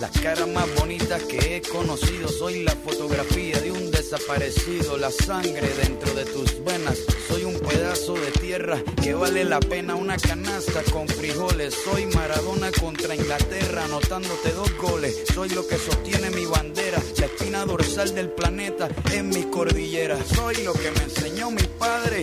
Las caras más bonitas que he conocido, soy la fotografía de un desaparecido, la sangre dentro de tus venas. Soy un pedazo de tierra que vale la pena una canasta con frijoles. Soy Maradona contra Inglaterra, anotándote dos goles. Soy lo que sostiene mi bandera, la espina dorsal del planeta en mis cordilleras. Soy lo que me enseñó mi padre,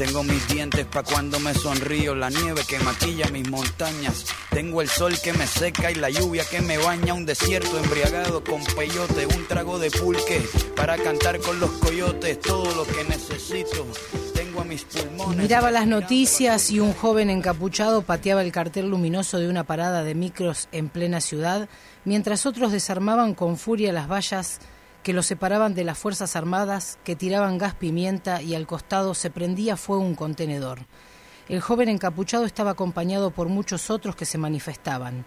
tengo mis dientes pa' cuando me sonrío, la nieve que maquilla mis montañas, tengo el sol que me seca y la lluvia que me baña, un desierto embriagado con peyote, un trago de pulque para cantar con los coyotes, todo lo que necesito. Tengo a mis pulmones. Miraba las noticias y un joven encapuchado pateaba el cartel luminoso de una parada de micros en plena ciudad, mientras otros desarmaban con furia las vallas que los separaban de las Fuerzas Armadas, que tiraban gas pimienta y al costado se prendía fuego un contenedor. El joven encapuchado estaba acompañado por muchos otros que se manifestaban.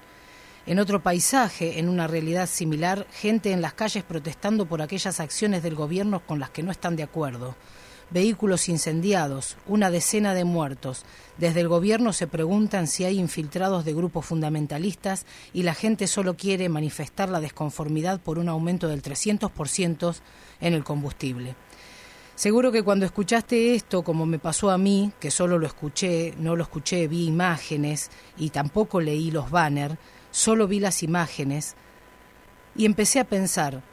En otro paisaje, en una realidad similar, gente en las calles protestando por aquellas acciones del gobierno con las que no están de acuerdo. Vehículos incendiados, una decena de muertos. Desde el gobierno se preguntan si hay infiltrados de grupos fundamentalistas y la gente solo quiere manifestar la desconformidad por un aumento del 300% en el combustible. Seguro que cuando escuchaste esto, como me pasó a mí, que solo lo escuché, no lo escuché, vi imágenes y tampoco leí los banners, solo vi las imágenes y empecé a pensar,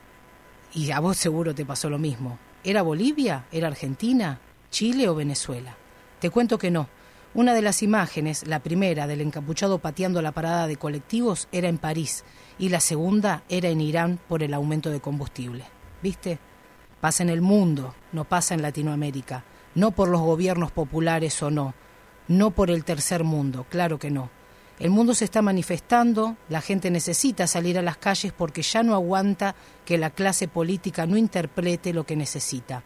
y a vos seguro te pasó lo mismo, ¿era Bolivia? ¿Era Argentina? ¿Chile o Venezuela? Te cuento que no. Una de las imágenes, la primera del encapuchado pateando la parada de colectivos, era en París y la segunda era en Irán por el aumento de combustible. ¿Viste? Pasa en el mundo, no pasa en Latinoamérica. No por los gobiernos populares o no. No por el tercer mundo, claro que no. El mundo se está manifestando, la gente necesita salir a las calles porque ya no aguanta que la clase política no interprete lo que necesita.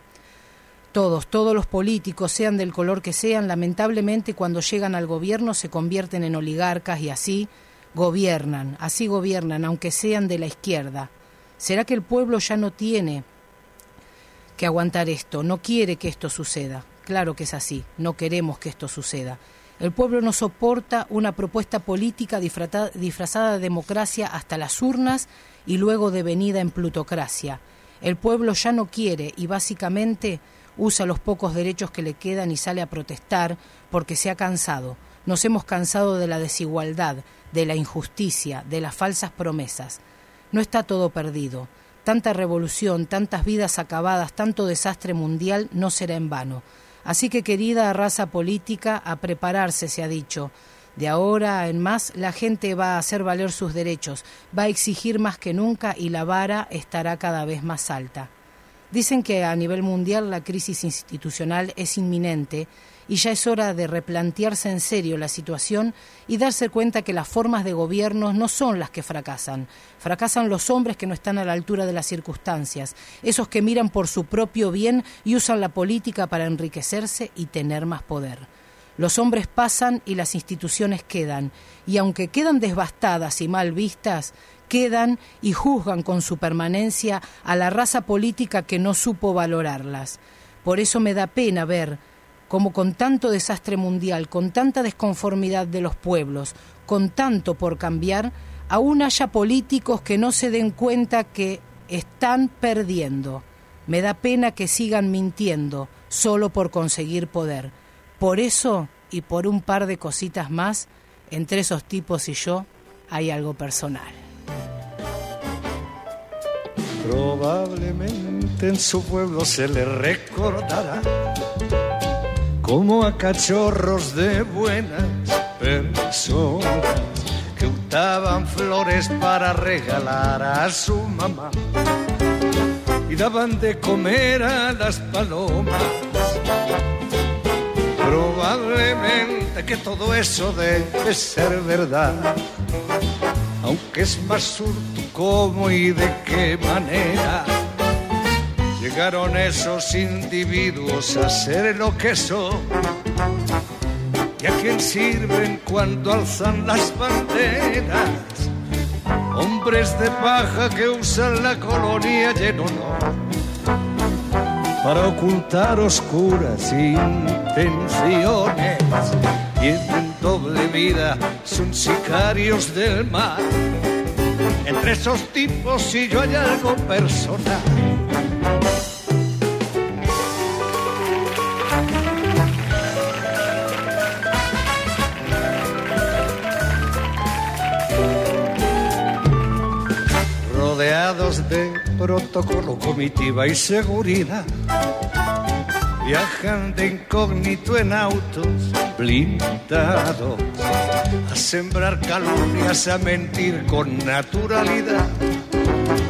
Todos, todos los políticos, sean del color que sean, lamentablemente cuando llegan al gobierno se convierten en oligarcas y así gobiernan, así gobiernan, aunque sean de la izquierda. ¿Será que el pueblo ya no tiene que aguantar esto, no quiere que esto suceda? Claro que es así, no queremos que esto suceda. El pueblo no soporta una propuesta política disfrazada de democracia hasta las urnas y luego devenida en plutocracia. El pueblo ya no quiere y básicamente usa los pocos derechos que le quedan y sale a protestar porque se ha cansado. Nos hemos cansado de la desigualdad, de la injusticia, de las falsas promesas. No está todo perdido. Tanta revolución, tantas vidas acabadas, tanto desastre mundial no será en vano. Así que, querida raza política, a prepararse, se ha dicho. De ahora en más, la gente va a hacer valer sus derechos, va a exigir más que nunca y la vara estará cada vez más alta. Dicen que a nivel mundial la crisis institucional es inminente y ya es hora de replantearse en serio la situación y darse cuenta que las formas de gobierno no son las que fracasan. Fracasan los hombres que no están a la altura de las circunstancias, esos que miran por su propio bien y usan la política para enriquecerse y tener más poder. Los hombres pasan y las instituciones quedan, y aunque quedan devastadas y mal vistas, quedan y juzgan con su permanencia a la raza política que no supo valorarlas. Por eso me da pena ver como con tanto desastre mundial, con tanta desconformidad de los pueblos, con tanto por cambiar, aún haya políticos que no se den cuenta que están perdiendo. Me da pena que sigan mintiendo solo por conseguir poder. Por eso y por un par de cositas más, entre esos tipos y yo hay algo personal. Probablemente en su pueblo se le recordará como a cachorros de buenas personas que untaban flores para regalar a su mamá y daban de comer a las palomas. Probablemente que todo eso debe ser verdad, aunque es más surto cómo y de qué manera llegaron esos individuos a ser lo que son. ¿Y a quién sirven cuando alzan las banderas? Hombres de paja que usan la colonia lleno no para ocultar oscuras intenciones. Tienen doble vida, son sicarios del mar. Entre esos tipos si yo hay algo personal. rodeados de protocolo, comitiva y seguridad. Viajan de incógnito en autos blindados a sembrar calumnias, a mentir con naturalidad,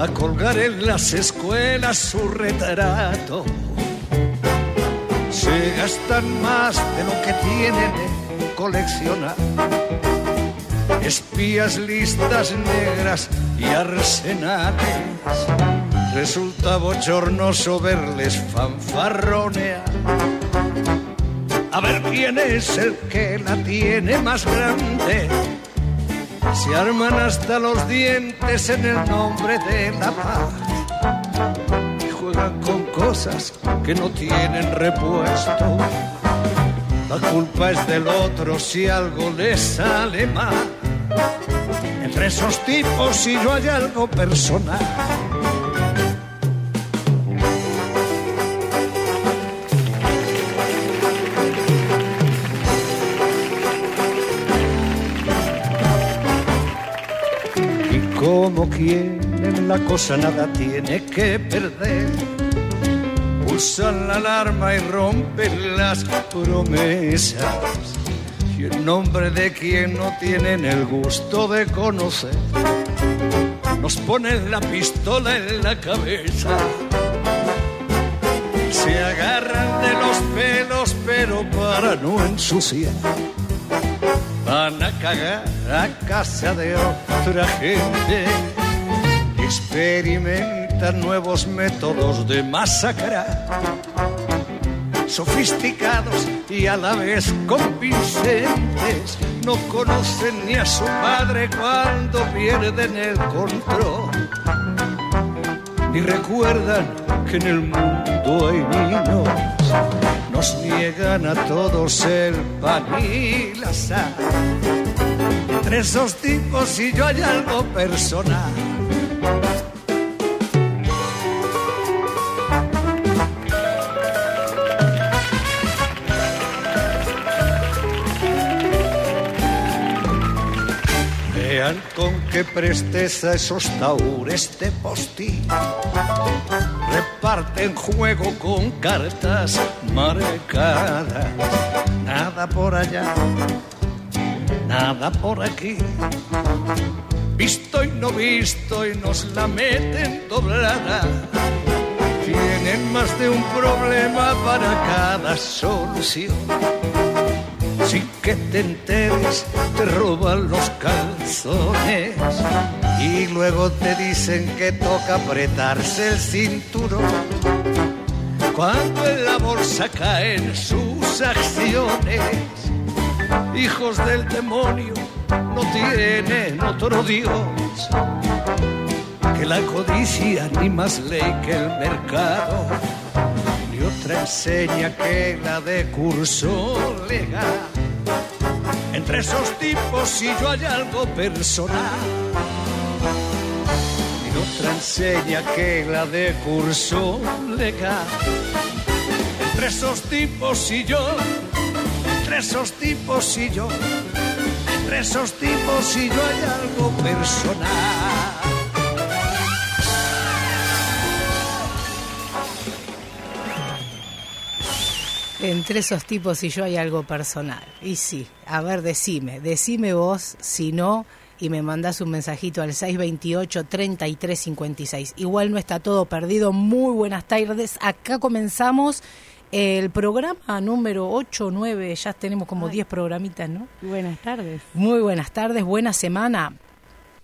a colgar en las escuelas su retrato. Se gastan más de lo que tienen en coleccionar espías, listas negras y arsenales. Resulta bochornoso verles fanfarronear. A ver quién es el que la tiene más grande. Se arman hasta los dientes en el nombre de la paz. Y juegan con cosas que no tienen repuesto. La culpa es del otro si algo les sale mal. Entre esos tipos si yo hay algo personal. Como quien en la cosa nada tiene que perder, usan la alarma y rompen las promesas y en nombre de quien no tienen el gusto de conocer, nos ponen la pistola en la cabeza. Se agarran de los pelos, pero para no ensuciar, van a cagar a casa de otra gente. Experimentan nuevos métodos de masacrar sofisticados y a la vez convincentes. No conocen ni a su padre cuando pierden el control. Ni recuerdan que en el mundo hay niños. Nos niegan a todos el pan y la sal. Entre esos tipos y yo hay algo personal. Con qué presteza esos taures de postín reparten juego con cartas marcadas. Nada por allá, nada por aquí. Visto y no visto y nos la meten doblada. Tienen más de un problema para cada solución. Que te enteres, te roban los calzones y luego te dicen que toca apretarse el cinturón. Cuando en la bolsa caen sus acciones, hijos del demonio no tienen otro Dios que la codicia ni más ley que el mercado otra enseña que la de curso legal. Entre esos tipos y yo hay algo personal. Y otra enseña que la de curso legal. Entre esos tipos y yo, entre esos tipos y yo, entre esos tipos y yo hay algo personal. Entre esos tipos y yo hay algo personal. Y sí, a ver, decime, decime vos, si no, y me mandás un mensajito al 628-3356. Igual no está todo perdido. Muy buenas tardes. Acá comenzamos el programa número 8, 9, ya tenemos como 10 programitas, ¿no? Buenas tardes. Muy buenas tardes, buena semana.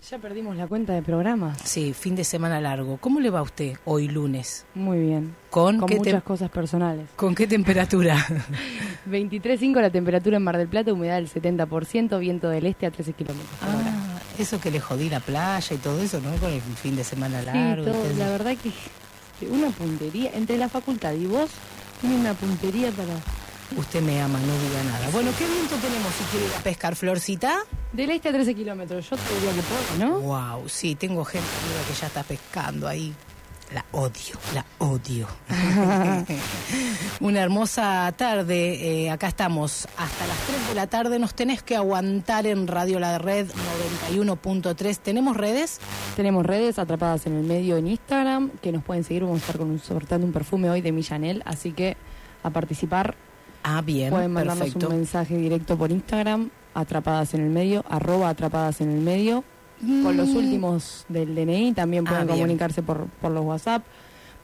Ya perdimos la cuenta de programas. Sí, fin de semana largo. ¿Cómo le va a usted hoy lunes? Muy bien. ¿Con, Con muchas cosas personales. ¿Con qué temperatura? 23.5 la temperatura en Mar del Plata, humedad del 70%, viento del este a 13 kilómetros ah, eso que le jodí la playa y todo eso, ¿no? Con el fin de semana Sí, largo. y todo, la verdad que una puntería, entre la facultad y vos, tiene una puntería para... Usted me ama, no diga nada. Bueno, ¿qué viento tenemos si quiere ir a pescar, Florcita? Del este a 13 kilómetros, yo te diría que puedo, ¿no? Wow, sí, tengo gente amiga que ya está pescando ahí. La odio, la odio. Una hermosa tarde, eh, acá estamos hasta las 3 de la tarde, nos tenés que aguantar en Radio La Red 91.3. ¿Tenemos redes? Tenemos redes atrapadas en el medio en Instagram, que nos pueden seguir, vamos a estar con un, sorteando un perfume hoy de Millanel, así que a participar Ah, bien, Pueden mandarnos perfecto. un mensaje directo por Instagram, atrapadas en el medio, arroba atrapadas en el medio. Con los Mm. últimos del DNI también Ah, pueden bien. comunicarse por, por los WhatsApp,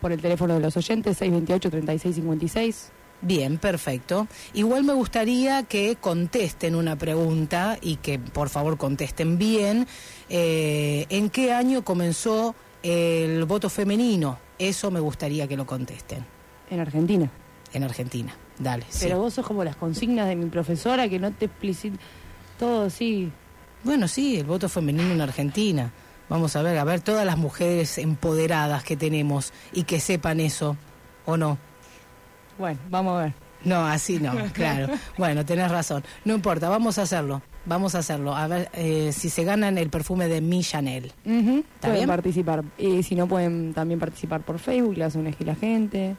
por el teléfono de los oyentes, 628-3656. Bien, perfecto. Igual me gustaría que contesten una pregunta y que por favor contesten bien. Eh, ¿En qué año comenzó el voto femenino? Eso me gustaría que lo contesten En Argentina. en Argentina. Dale. sí. Pero vos sos como las consignas de mi profesora que no te explicita todo así. Bueno, sí, el voto femenino en Argentina. Vamos a ver, a ver todas las mujeres empoderadas que tenemos y que sepan eso, ¿o no? Bueno, vamos a ver. No, así no, claro. Bueno, tenés razón. No importa, vamos a hacerlo. Vamos a hacerlo. A ver eh, si se ganan el perfume de Mi Chanel. Ujú, ¿Está Pueden bien? participar. Y si no, pueden también participar por Facebook, las ONG La Gente,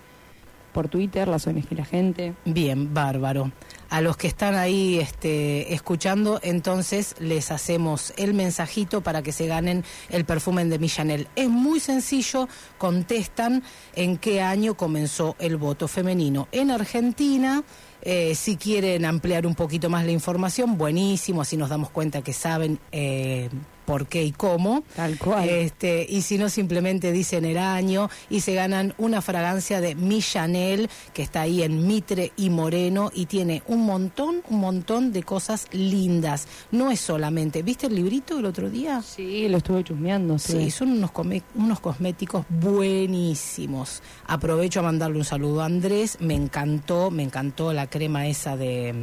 por Twitter, las ONG La Gente. Bien, bárbaro. A los que están ahí este, escuchando, entonces les hacemos el mensajito para que se ganen el perfume de Mi Chanel. Es muy sencillo, contestan en qué año comenzó el voto femenino. En Argentina, eh, si quieren ampliar un poquito más la información, buenísimo, así nos damos cuenta que saben eh, por qué y cómo. Tal cual. Este, y si no, simplemente dicen el año y se ganan una fragancia de Mi Chanel, que está ahí en Mitre y Moreno, y tiene un montón, un montón de cosas lindas. No es solamente, ¿viste el librito el otro día? Sí, lo estuve chusmeando. Sí. Sí, son unos, come- unos cosméticos buenísimos. Aprovecho a mandarle un saludo a Andrés, me encantó, me encantó la crema esa de...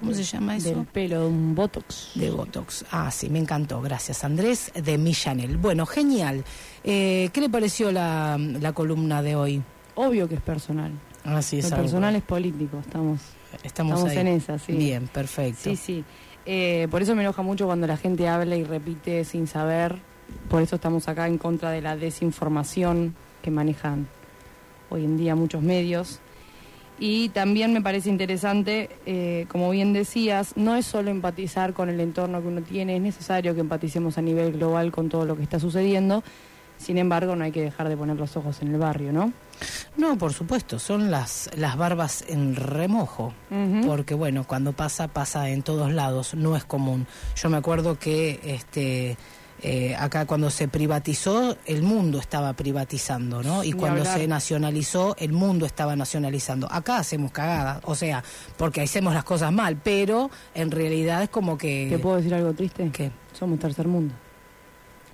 ¿Cómo se llama eso? Del pelo, un Botox. De Botox. Ah, sí, me encantó. Gracias, Andrés, de Mi Chanel. Bueno, genial. Eh, ¿Qué le pareció la, la columna de hoy? Obvio que es personal. Ah, sí, Lo es algo- personal es político, estamos. Estamos, en esa, sí. Bien, perfecto. Sí, sí. Eh, por eso me enoja mucho cuando la gente habla y repite sin saber. Por eso estamos acá en contra de la desinformación que manejan hoy en día muchos medios. Y también me parece interesante, eh, como bien decías, no es solo empatizar con el entorno que uno tiene, es necesario que empaticemos a nivel global con todo lo que está sucediendo. Sin embargo, no hay que dejar de poner los ojos en el barrio, ¿no? No, por supuesto, son las, las barbas en remojo. Porque bueno, cuando pasa, pasa en todos lados, no es común. Yo me acuerdo que este eh, acá cuando se privatizó, el mundo estaba privatizando, ¿no? Y cuando se nacionalizó, el mundo estaba nacionalizando. Acá hacemos cagadas, o sea, porque hacemos las cosas mal, pero en realidad es como que... ¿Te puedo decir algo triste? ¿Qué? Somos tercer mundo.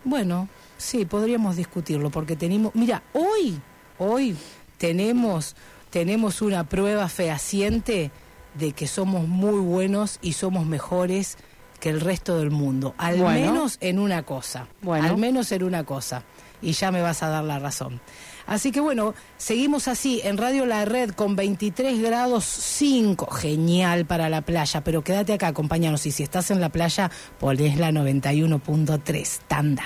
Bueno, sí, podríamos discutirlo porque tenemos, mira, hoy, hoy tenemos, tenemos una prueba fehaciente de que somos muy buenos y somos mejores que el resto del mundo, al Bueno. menos en una cosa, Bueno. al menos en una cosa. y ya me vas a dar la razón. Así que bueno, seguimos así en Radio La Red con 23 grados 5, genial para la playa, pero quédate acá, acompáñanos y si estás en la playa, ponés la 91.3, tanda.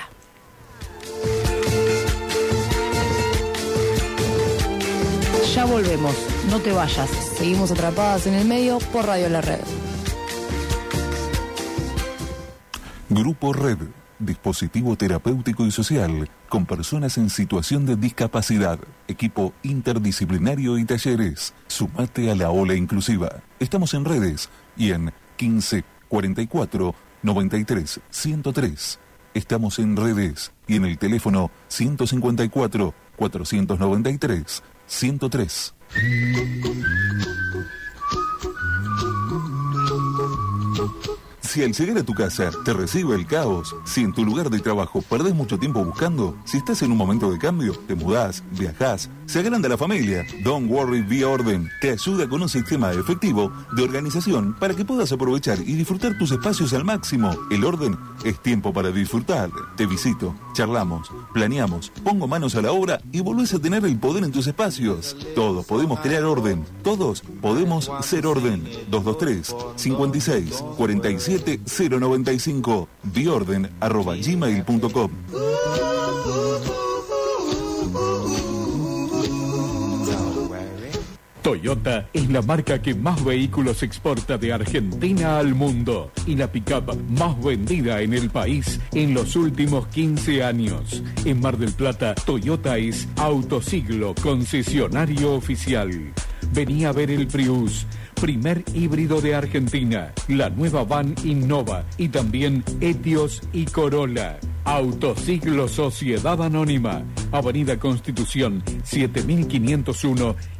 Ya volvemos, no te vayas. Seguimos atrapadas en el medio por Radio La Red. Grupo Red, dispositivo terapéutico y social con personas en situación de discapacidad, equipo interdisciplinario y talleres. Sumate a la ola inclusiva. Estamos en redes y en 15 44 93 103. Estamos en redes y en el teléfono 154 493 103. Si al llegar a tu casa te recibe el caos, si en tu lugar de trabajo perdés mucho tiempo buscando, si estás en un momento de cambio, te mudás, viajás, se agranda la familia, Don't Worry Vía Orden te ayuda con un sistema efectivo de organización para que puedas aprovechar y disfrutar tus espacios al máximo. El orden es tiempo para disfrutar. Te visito, charlamos, planeamos, pongo manos a la obra y volvés a tener el poder en tus espacios. Todos podemos crear orden, todos podemos ser orden. 223 56 47 095 biorden arroba gmail.com Toyota es la marca que más vehículos exporta de Argentina al mundo y la pickup más vendida en el país en los últimos 15 años. En Mar del Plata, Toyota es Autosiglo, concesionario oficial. Venía a ver el Prius, primer híbrido de Argentina, la nueva van Innova y también Etios y Corolla. Autosiglo Sociedad Anónima, Avenida Constitución 7501,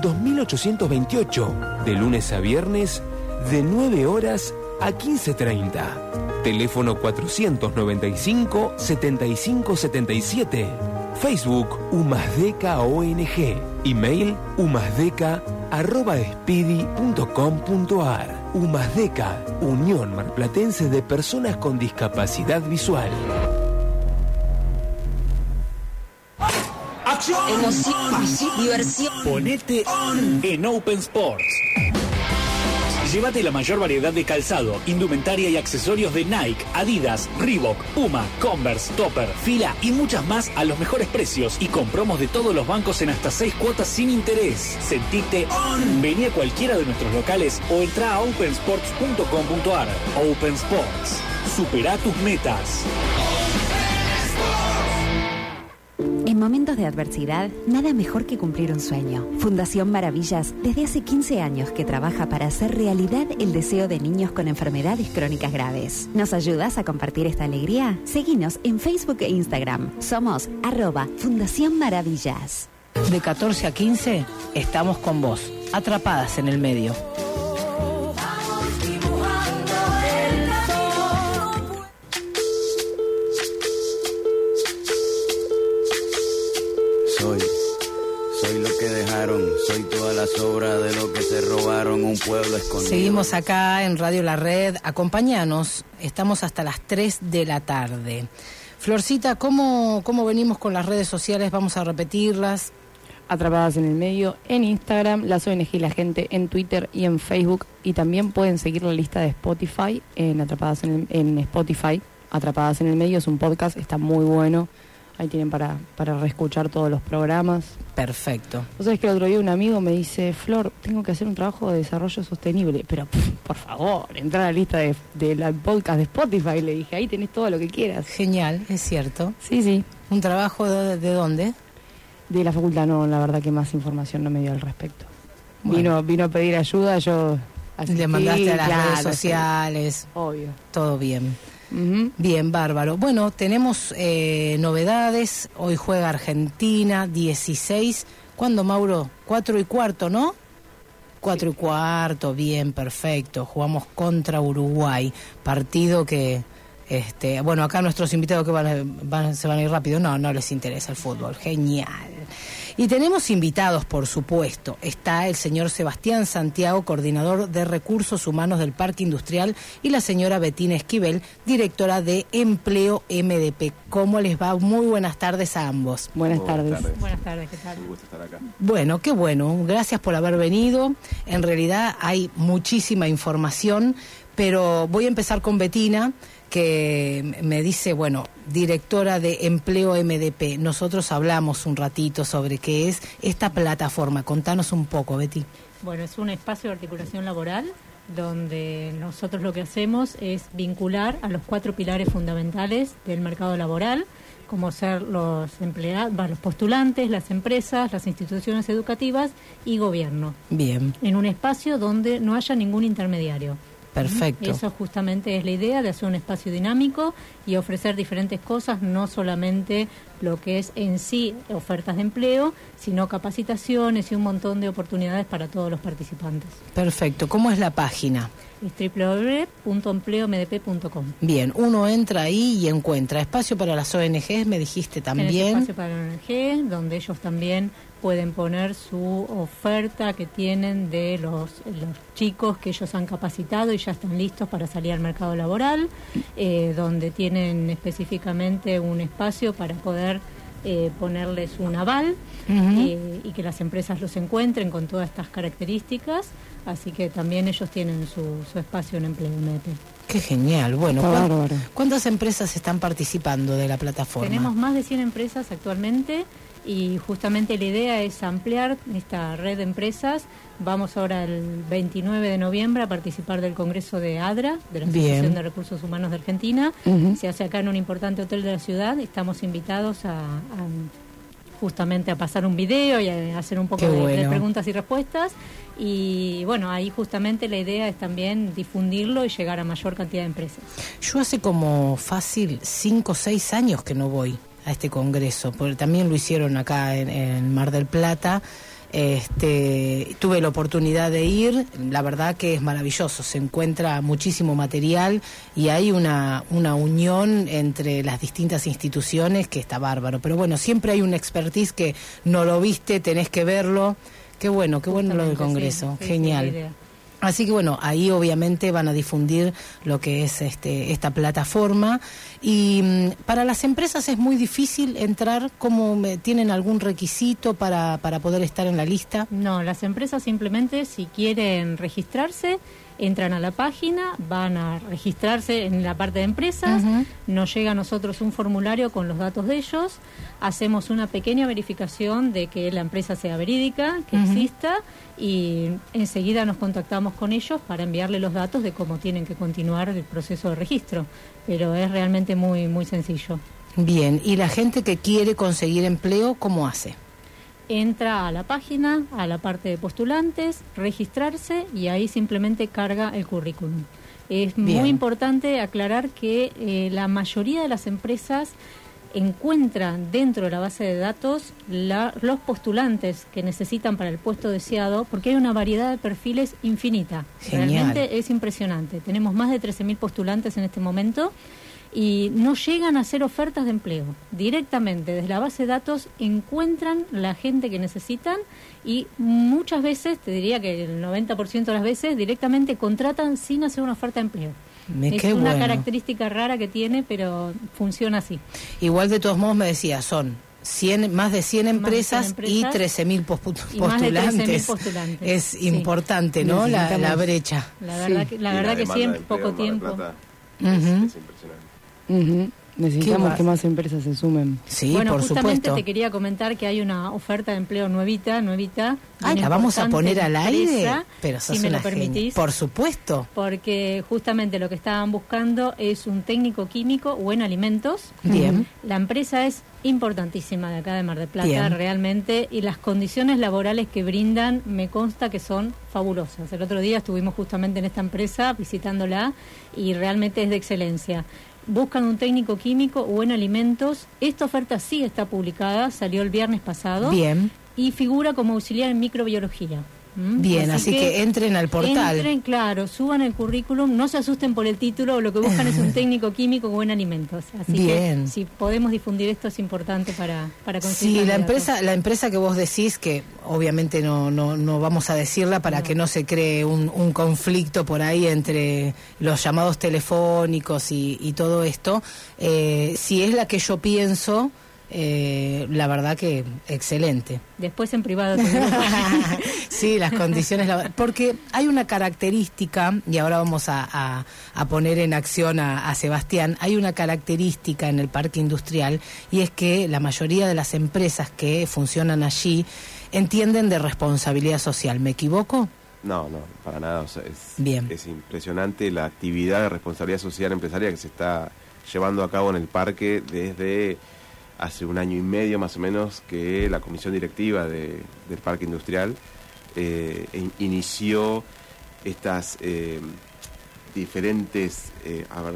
2828, de lunes a viernes, de 9 horas a 15.30. Teléfono 495-7577. Facebook Umasdeca ONG. Email umasdeca arroba speedy.com.ar. Umasdeca, Unión Marplatense de Personas con Discapacidad Visual. Emoción, diversión. Ponete en Open Sports. Llévate la mayor variedad de calzado, indumentaria y accesorios de Nike, Adidas, Reebok, Puma, Converse, Topper, Fila y muchas más a los mejores precios y con promos de todos los bancos en hasta 6 cuotas sin interés. Sentite on. Vení a cualquiera de nuestros locales o entra a opensports.com.ar. Open Sports. Supera tus metas. Momentos de adversidad, nada mejor que cumplir un sueño. Fundación Maravillas, desde hace 15 años que trabaja para hacer realidad el deseo de niños con enfermedades crónicas graves. ¿Nos ayudas a compartir esta alegría? Seguinos en Facebook e Instagram. Somos arroba Fundación Maravillas. De 14 a 15 estamos con vos, atrapadas en el medio. Soy toda la sobra de lo que se robaron un pueblo escondido. Seguimos acá en Radio La Red. Acompáñanos, estamos hasta las 3 de la tarde. Florcita, ¿cómo, ¿cómo venimos con las redes sociales? Vamos a repetirlas. Atrapadas en el medio en Instagram, las ONG y la gente en Twitter y en Facebook. Y también pueden seguir la lista de Spotify en Atrapadas en, el- en Spotify. Atrapadas en el medio es un podcast, está muy bueno. Ahí tienen para, para reescuchar todos los programas. Perfecto. Vos sabés que el otro día un amigo me dice, Flor, tengo que hacer un trabajo de desarrollo sostenible. Pero, por favor, entra a la lista de, de la podcast de Spotify. Le dije, ahí tenés todo lo que quieras. Genial, es cierto. Sí, sí. ¿Un trabajo de, de dónde? De la facultad no, la verdad que más información no me dio al respecto. Bueno. Vino, vino a pedir ayuda, yo... asistí, Le mandaste a las claro, redes sí. sociales. Obvio. Todo bien. Bien, bárbaro. Bueno, tenemos eh, novedades. Hoy juega Argentina, 16. ¿Cuándo, Mauro? Cuatro y cuarto, ¿no? Cuatro y cuarto, bien, perfecto. Jugamos contra Uruguay. Partido que, este, bueno, acá nuestros invitados que van, a- van- se van a ir rápido. No, no les interesa el fútbol. Genial. Y tenemos invitados, por supuesto. Está el señor Sebastián Santiago, coordinador de recursos humanos del Parque Industrial, y la señora Betina Esquivel, directora de Empleo MDP. ¿Cómo les va? Muy buenas tardes a ambos. Buenas tardes. Buenas tardes, ¿qué tal? Bueno, qué bueno. Gracias por haber venido. En realidad hay muchísima información, pero voy a empezar con Betina, que me dice, bueno, directora de Empleo MDP. Nosotros hablamos un ratito sobre qué es esta plataforma. Contanos un poco, Betty. Bueno, es un espacio de articulación laboral donde nosotros lo que hacemos es vincular a los cuatro pilares fundamentales del mercado laboral, como ser los empleados, los postulantes, las empresas, las instituciones educativas y gobierno, Bien, en un espacio donde no haya ningún intermediario. Perfecto. Eso justamente es la idea de hacer un espacio dinámico y ofrecer diferentes cosas, no solamente lo que es en sí ofertas de empleo, sino capacitaciones y un montón de oportunidades para todos los participantes. Perfecto. ¿Cómo es la página? Es www.empleomdp.com. Bien, uno entra ahí y encuentra espacio para las ONGs, me dijiste también. espacio para la ONG, donde ellos también pueden poner su oferta que tienen de los, los chicos que ellos han capacitado y ya están listos para salir al mercado laboral, eh, donde tienen específicamente un espacio para poder eh, ponerles un aval eh, y que las empresas los encuentren con todas estas características. Así que también ellos tienen su, su espacio en empleo MDP. Qué genial. Bueno, Está ¿cuán- bárbaro. ¿cuántas empresas están participando de la plataforma? Tenemos más de 100 empresas actualmente y justamente la idea es ampliar esta red de empresas. Vamos ahora el 29 de noviembre a participar del Congreso de ADRA, de la Bien. Asociación de Recursos Humanos de Argentina. Se hace acá en un importante hotel de la ciudad. Estamos invitados a, a justamente a pasar un video y a hacer un poco de, de preguntas y respuestas. Y bueno, ahí justamente la idea es también difundirlo y llegar a mayor cantidad de empresas. Yo hace como fácil cinco o seis años que no voy a este congreso, porque también lo hicieron acá en, en Mar del Plata. Este, tuve la oportunidad de ir, la verdad que es maravilloso, se encuentra muchísimo material y hay una, una unión entre las distintas instituciones que está bárbaro. Pero bueno, siempre hay un expertise que no lo viste, tenés que verlo. Qué bueno, qué bueno lo del congreso, sí, genial. Así que bueno, ahí obviamente van a difundir lo que es este, esta plataforma. Y mm, para las empresas es muy difícil entrar, como me- tienen algún requisito para, para poder estar en la lista. No, las empresas simplemente si quieren registrarse, entran a la página, van a registrarse en la parte de empresas, nos llega a nosotros un formulario con los datos de ellos, hacemos una pequeña verificación de que la empresa sea verídica, que exista y enseguida nos contactamos con ellos para enviarle los datos de cómo tienen que continuar el proceso de registro, pero es realmente muy muy sencillo. Bien, y la gente que quiere conseguir empleo, ¿cómo hace? Entra a la página, a la parte de postulantes, registrarse y ahí simplemente carga el currículum. Es Bien. muy importante aclarar que eh, la mayoría de las empresas encuentran dentro de la base de datos la- los postulantes que necesitan para el puesto deseado, porque hay una variedad de perfiles infinita. Genial. Realmente es impresionante. Tenemos más de 13.000 postulantes en este momento y no llegan a hacer ofertas de empleo. Directamente desde la base de datos encuentran la gente que necesitan y muchas veces, te diría que el 90% de las veces, directamente contratan sin hacer una oferta de empleo. Me- es una bueno. característica rara que tiene, pero funciona así. Igual de todos modos me decía, son 100, más de 100 empresas, empresas y 13.000 postu- y más de 13.000 postulantes. postulantes. Es Sí. importante, ¿no? La, la brecha. La verdad que, la verdad que siempre poco tiempo. Es impresionante. Ujú. Necesitamos que más empresas se sumen. Sí, bueno, por justamente supuesto. te quería comentar que hay una oferta de empleo nuevita, nuevita. Ay, una la vamos a poner al aire. empresa, Pero sos si me una lo genia. permitís. Por supuesto. Porque justamente lo que estaban buscando es un técnico químico o en alimentos. Bien. La empresa es importantísima de acá de Mar del Plata, Bien. realmente, y las condiciones laborales que brindan me consta que son fabulosas. El otro día estuvimos justamente en esta empresa visitándola y realmente es de excelencia. Buscan un técnico químico o en alimentos. Esta oferta sí está publicada, salió el viernes pasado. Bien. Y figura como auxiliar en microbiología. ¿Mm? Bien, así que entren al portal. Entren, claro, suban el currículum, no se asusten por el título, lo que buscan es un técnico químico con alimentos. Así Bien. que si podemos difundir esto es importante para, para conseguir Sí, la empresa, la empresa que vos decís, que obviamente no, no, no vamos a decirla para que no se cree un, un conflicto por ahí entre los llamados telefónicos y, y todo esto, eh, si es la que yo pienso, eh, la verdad que excelente. Después en privado. sí, las condiciones laborales. Porque hay una característica, y ahora vamos a, a- a poner en acción a, a Sebastián, hay una característica en el parque industrial y es que la mayoría de las empresas que funcionan allí entienden de responsabilidad social. ¿Me equivoco? No, no, para nada. o sea, es, Bien. es impresionante la actividad de responsabilidad social empresaria que se está llevando a cabo en el parque desde hace un año y medio más o menos que la comisión directiva de- del parque industrial eh, in- inició estas eh, diferentes, eh, a ver,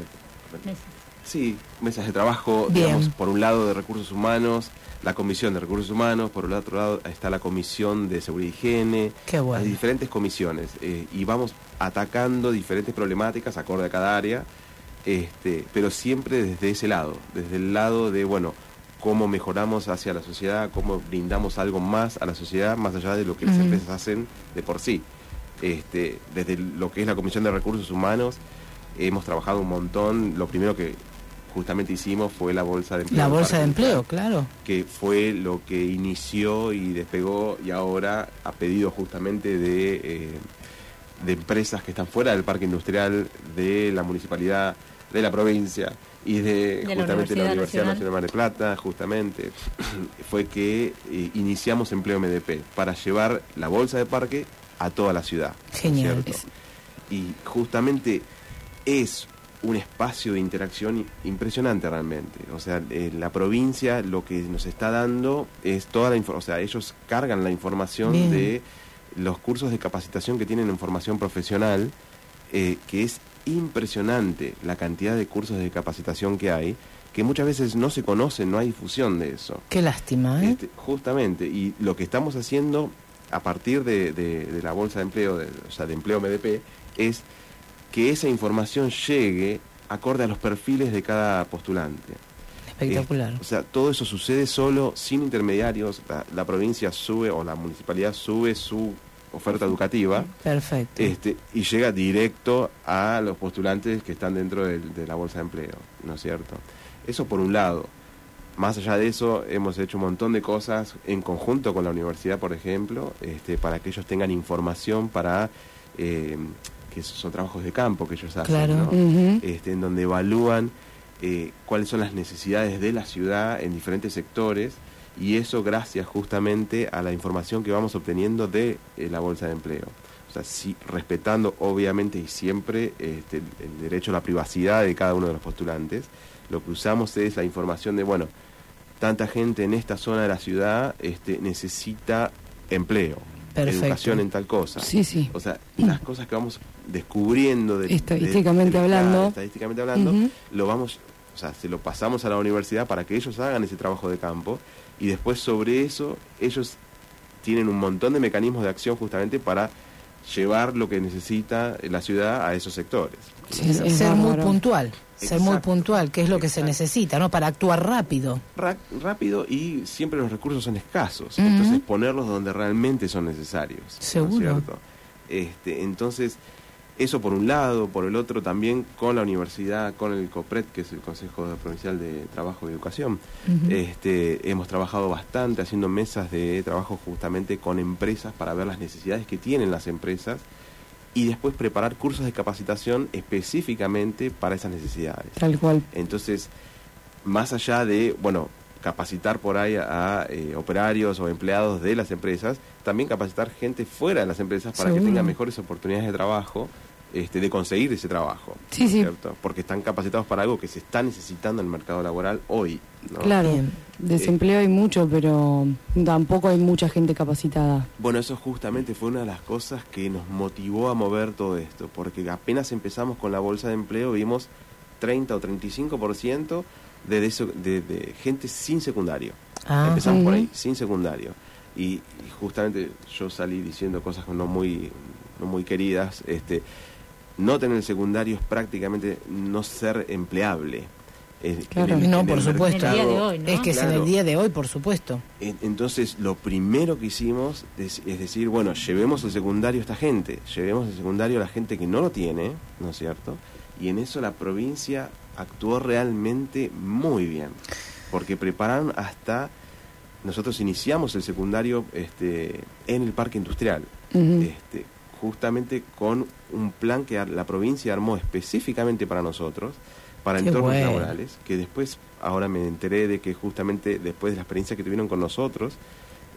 Sí, mesas de trabajo, Bien. digamos, por un lado de recursos humanos, la comisión de recursos humanos, por el otro lado está la comisión de seguridad y higiene, Qué bueno. hay diferentes comisiones y vamos atacando diferentes problemáticas acorde a cada área, este, pero siempre desde ese lado, desde el lado de, bueno, cómo mejoramos hacia la sociedad, cómo brindamos algo más a la sociedad, más allá de lo que las empresas hacen de por sí. Este, desde lo que es la Comisión de Recursos Humanos, hemos trabajado un montón. Lo primero que justamente hicimos fue la bolsa de empleo. La bolsa de empleo, claro. Que fue lo que inició y despegó y ahora ha pedido justamente de, eh, de empresas que están fuera del parque industrial, de la municipalidad, de la provincia y de, justamente la Universidad Universidad Nacional. Nacional de Mar del Plata, justamente, fue que eh, iniciamos Empleo MDP para llevar la bolsa de parque a toda la ciudad. ¿no es Genial. Y justamente es un espacio de interacción impresionante realmente. O sea, eh, la provincia lo que nos está dando es toda la información, o sea, ellos cargan la información Bien. de los cursos de capacitación que tienen en formación profesional, eh, que es impresionante la cantidad de cursos de capacitación que hay, que muchas veces no se conocen, no hay difusión de eso. Qué lástima, ¿eh? Este, justamente, y lo que estamos haciendo a partir de, de- de la bolsa de empleo, de, o sea, de empleo MDP, es que esa información llegue acorde a los perfiles de cada postulante. Espectacular. Eh, o sea, todo eso sucede solo, sin intermediarios. La, la provincia sube o la municipalidad sube su oferta educativa Perfecto. este, y llega directo a los postulantes que están dentro de la bolsa de empleo, ¿no es cierto? Eso por un lado. Más allá de eso, hemos hecho un montón de cosas en conjunto con la universidad, por ejemplo, este, para que ellos tengan información para, eh, que son trabajos de campo que ellos hacen, Claro. ¿no? Este, en donde evalúan eh, cuáles son las necesidades de la ciudad en diferentes sectores y eso gracias justamente a la información que vamos obteniendo de eh, la bolsa de empleo. O sea, sí, respetando obviamente y siempre este, el, derecho a la privacidad de cada uno de los postulantes, lo que usamos es la información de, bueno, tanta gente en esta zona de la ciudad este, necesita empleo, Perfecto. educación en tal cosa. Sí, sí. O sea, las cosas que vamos descubriendo de, Estadísticamente de- de- hablando. estadísticamente hablando, lo vamos, o sea, se lo pasamos a la universidad para que ellos hagan ese trabajo de campo y después sobre eso ellos tienen un montón de mecanismos de acción justamente para llevar lo que necesita la ciudad a esos sectores. Sí, es ser muy puntual, ser muy puntual, que es lo que se necesita, ¿no? Para actuar rápido. Ra- rápido y siempre los recursos son escasos, entonces ponerlos donde realmente son necesarios. ¿no es Seguro. cierto? Este, entonces, eso por un lado, por el otro también con la universidad, con el COPRED, que es el Consejo Provincial de Trabajo y Educación. Este, hemos trabajado bastante haciendo mesas de trabajo justamente con empresas para ver las necesidades que tienen las empresas y después preparar cursos de capacitación específicamente para esas necesidades. Tal cual. Entonces, más allá de, bueno, capacitar por ahí a, a, eh, operarios o empleados de las empresas, también capacitar gente fuera de las empresas para que tengan mejores oportunidades de trabajo, este, de conseguir ese trabajo. Sí, ¿no es sí. cierto? Porque están capacitados para algo que se está necesitando en el mercado laboral hoy. ¿no? Claro, Bien. desempleo hay mucho, pero tampoco hay mucha gente capacitada. Bueno, eso justamente fue una de las cosas que nos motivó a mover todo esto, porque apenas empezamos con la bolsa de empleo vimos 30 o 35% de, de, eso- de, de gente sin secundario. Ah. empezamos por ahí, sin secundario. Y, y justamente yo salí diciendo cosas no muy, no muy queridas. Este, no tener el secundario es prácticamente no ser empleable. Claro. el- No, en por supuesto. En el día de mercado- hoy, ¿no? Es que es en el día de hoy, por supuesto. en- Entonces, lo primero que hicimos es, es decir, bueno, llevemos el secundario a esta gente, llevemos el secundario a la gente que no lo tiene, ¿no es cierto? Y en eso la provincia actuó realmente muy bien, porque prepararon hasta, nosotros iniciamos el secundario este, en el parque industrial, Ujú. este, justamente con un plan que la provincia armó específicamente para nosotros, para Qué entornos bueno. laborales, que después, ahora me enteré de que justamente después de la experiencia que tuvieron con nosotros,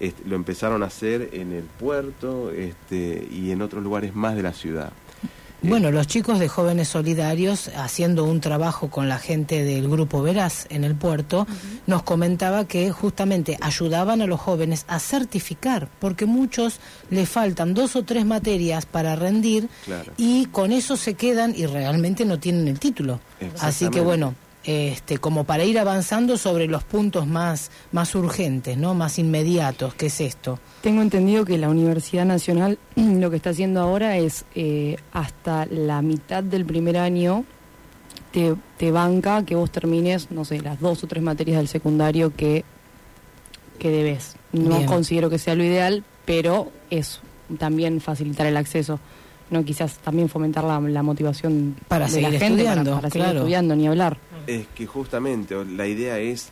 este, lo empezaron a hacer en el puerto este, y en otros lugares más de la ciudad. Bueno, los chicos de Jóvenes Solidarios, haciendo un trabajo con la gente del Grupo Veraz en el puerto, nos comentaba que justamente ayudaban a los jóvenes a certificar, porque muchos le faltan dos o tres materias para rendir Claro. y con eso se quedan y realmente no tienen el título. Así que bueno, este, como para ir avanzando sobre los puntos más, más urgentes, ¿no? más inmediatos, ¿qué es esto? Tengo entendido que la Universidad Nacional lo que está haciendo ahora es eh, hasta la mitad del primer año te, te banca que vos termines, no sé, las dos o tres materias del secundario que, que debes. No Bien. considero que sea lo ideal, pero es también facilitar el acceso. No quizás también fomentar la, la motivación Para de seguir la gente para- estudiando, para, seguir claro. estudiando, ni hablar. Es que justamente la idea es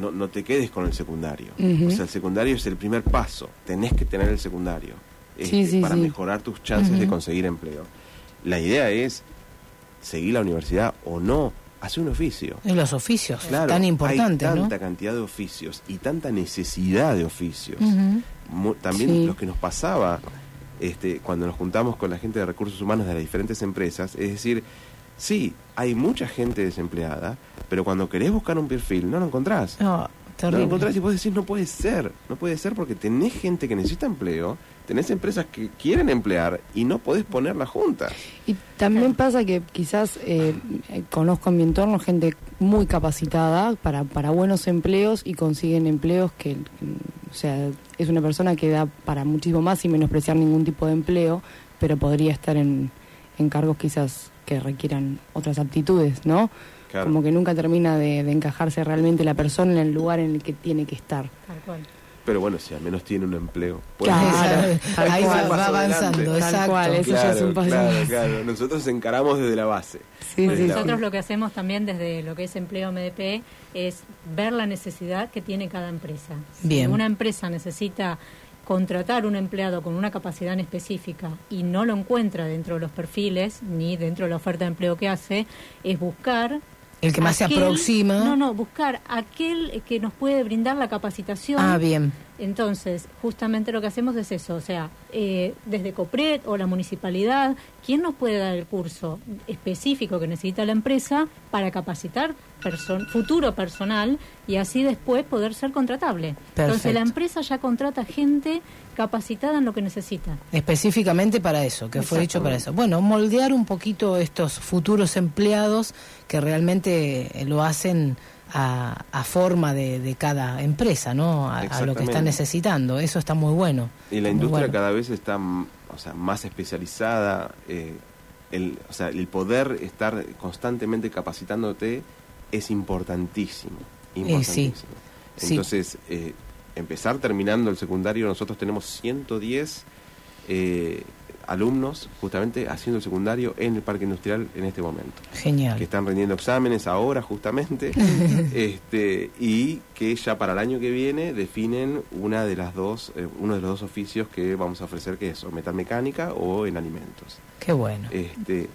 no, no te quedes con el secundario. O sea, el secundario es el primer paso. Tenés que tener el secundario Sí, este, sí, para sí. mejorar tus chances de conseguir empleo. La idea es seguir la universidad o no, hacer un oficio. En los oficios, Claro, tan importantes, hay ¿no? tanta cantidad de oficios y tanta necesidad de oficios. También Sí. lo que nos pasaba este, cuando nos juntamos con la gente de recursos humanos de las diferentes empresas, es decir, sí, hay mucha gente desempleada, pero cuando querés buscar un perfil no lo encontrás. No, No lo encontrás y vos decís, no puede ser, no puede ser porque tenés gente que necesita empleo, tenés empresas que quieren emplear y no podés ponerla juntas. Y también pasa que quizás eh, eh, conozco en mi entorno gente muy capacitada para, para buenos empleos y consiguen empleos que, o sea, es una persona que da para muchísimo más sin menospreciar ningún tipo de empleo, pero podría estar en, en cargos quizás que requieran otras aptitudes, ¿no? Claro. Como que nunca termina de, de encajarse realmente la persona en el lugar en el que tiene que estar. Tal cual. Pero bueno, si al menos tiene un empleo. puede Claro, Ahí va, va avanzando, adelante. Exacto. cual, eso ya es un paso claro, más. claro. Nosotros encaramos desde la base. Sí, Desde sí, la- Nosotros lo que hacemos también desde lo que es empleo MDP es ver la necesidad que tiene cada empresa. Bien. Si una empresa necesita contratar un empleado con una capacidad en específica y no lo encuentra dentro de los perfiles ni dentro de la oferta de empleo que hace, es buscar El que más se aproxima. No, no, buscar aquel que nos puede brindar la capacitación. Ah, bien. Entonces, justamente lo que hacemos es eso, o sea, eh, desde COPRED o la municipalidad, ¿quién nos puede dar el curso específico que necesita la empresa para capacitar person- futuro personal y así después poder ser contratable? Entonces, la empresa ya contrata gente capacitada en lo que necesita. Específicamente para eso, que fue dicho para eso. Bueno, moldear un poquito estos futuros empleados que realmente lo hacen a, a forma de, de cada empresa, ¿no? A, a lo que están necesitando. Eso está muy bueno. Y la industria bueno. cada vez está o sea, más especializada. eh, el, o sea, el poder estar constantemente capacitándote es importantísimo. sí. importantísimo. Sí. Entonces, eh, empezar terminando el secundario, nosotros tenemos 110 eh, alumnos justamente haciendo el secundario en el parque industrial en este momento. Genial. Que están rindiendo exámenes ahora justamente este, y que ya para el año que viene definen una de las dos, eh, uno de los dos oficios que vamos a ofrecer que es o metalmecánica o en alimentos. Qué bueno. Este,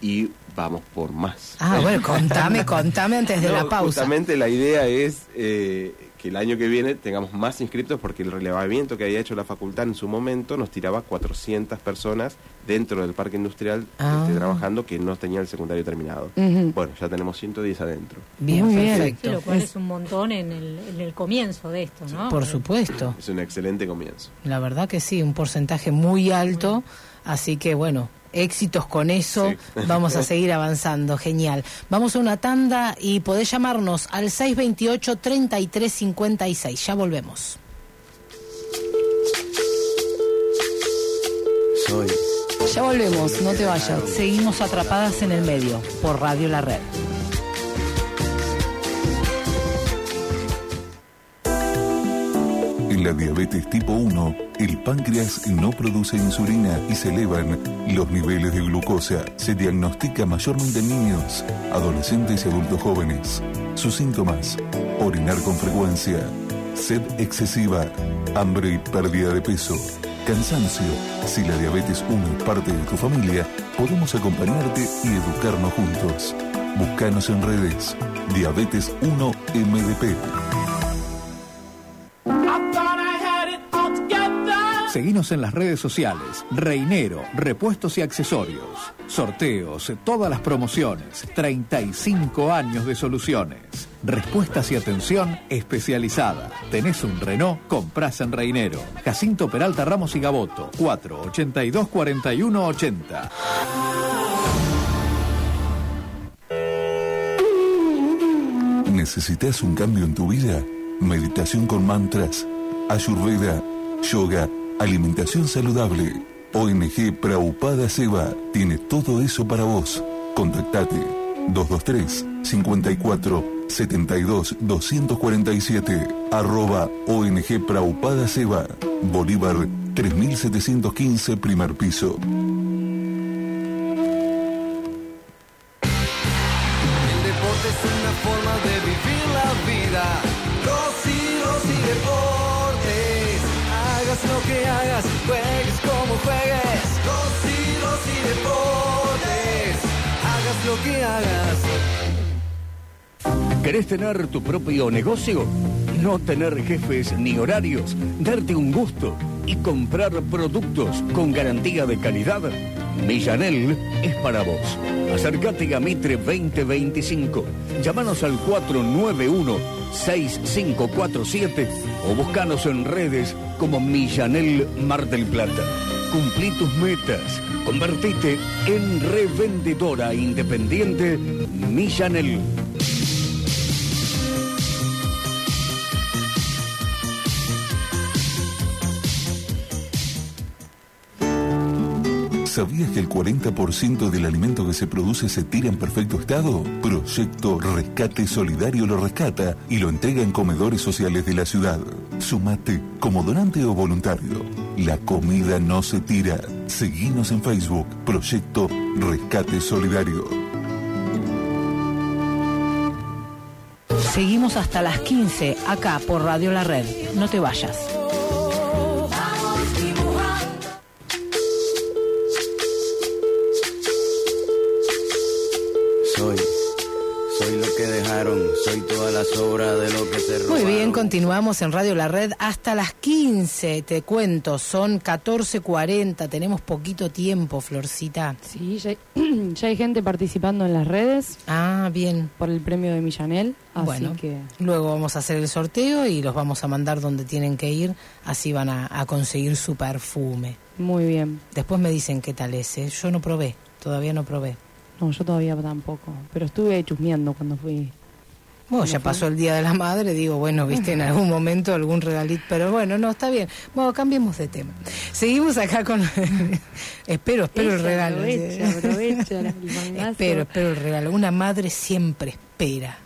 y vamos por más. Ah, bueno, contame, contame antes de No, la pausa. Justamente la idea es eh, que el año que viene tengamos más inscriptos porque el relevamiento que había hecho la facultad en su momento nos tiraba 400 personas dentro del parque industrial Ah. este, trabajando que no tenían el secundario terminado. Bueno, ya tenemos 110 adentro. Bien, perfecto. Sí, lo cual es un montón en el, en el comienzo de esto, ¿no? Por supuesto. Es un excelente comienzo. La verdad que sí, un porcentaje muy alto, así que bueno, éxitos con eso, Sí. vamos a seguir avanzando, genial. Vamos a una tanda y podés llamarnos al 628-3356, ya volvemos. Soy Ya volvemos, no te vayas. Seguimos atrapadas en el medio por Radio La Red. La diabetes tipo 1, el páncreas no produce insulina y se elevan los niveles de glucosa. Se diagnostica mayormente en niños, adolescentes y adultos jóvenes. Sus síntomas, orinar con frecuencia, sed excesiva, hambre y pérdida de peso, cansancio. Si la diabetes 1 es parte de tu familia, podemos acompañarte y educarnos juntos. Búscanos en redes. Diabetes 1 MDP. Seguinos en las redes sociales. Reinero, repuestos y accesorios. Sorteos, todas las promociones. 35 años de soluciones. Respuestas y atención especializada. ¿Tenés un Renault? Comprás en Reinero. Jacinto Peralta Ramos y Gaboto. 482 41 80. ¿Necesitas un cambio en tu vida? Meditación con mantras, ayurveda, yoga, alimentación saludable. ONG Praupada Seva tiene todo eso para vos. Contactate 223 54 72 247 arroba ONG Praupada Seva Bolívar 3715 primer piso. ¿Querés tener tu propio negocio? No tener jefes ni horarios, darte un gusto y comprar productos con garantía de calidad. Millanel es para vos. Acércate a Mitre 2025. Llámanos al 491-6547 o buscanos en redes como Millanel Mar del Plata. Cumplí tus metas. Convertite en revendedora independiente Millanel. ¿Sabías que el 40% del alimento que se produce se tira en perfecto estado? Proyecto Rescate Solidario lo rescata y lo entrega en comedores sociales de la ciudad. Sumate como donante o voluntario. La comida no se tira. Seguinos en Facebook. Proyecto Rescate Solidario. Seguimos hasta las 15 acá por Radio La Red. No te vayas. Que dejaron, soy todas las obras de lo que se Muy robaron. bien, continuamos en Radio La Red hasta las 15, te cuento, son 14.40, tenemos poquito tiempo, Florcita. Sí, ya hay, ya hay gente participando en las redes. Ah, bien. Por el premio de Millanel. Así Bueno, que luego vamos a hacer el sorteo y los vamos a mandar donde tienen que ir, así van a, a conseguir su perfume. muy bien. Después me dicen qué tal es, ¿eh? yo no probé, todavía no probé. No, yo todavía tampoco. Pero estuve chusmeando cuando fui. Bueno, ya pasó el Día de la Madre, digo, bueno, viste, en algún momento algún regalito, pero bueno, no, está bien. Bueno, cambiemos de tema. Seguimos acá con... espero, espero el regalo. aprovecha, aprovecha espero, espero el regalo. Una madre siempre espera.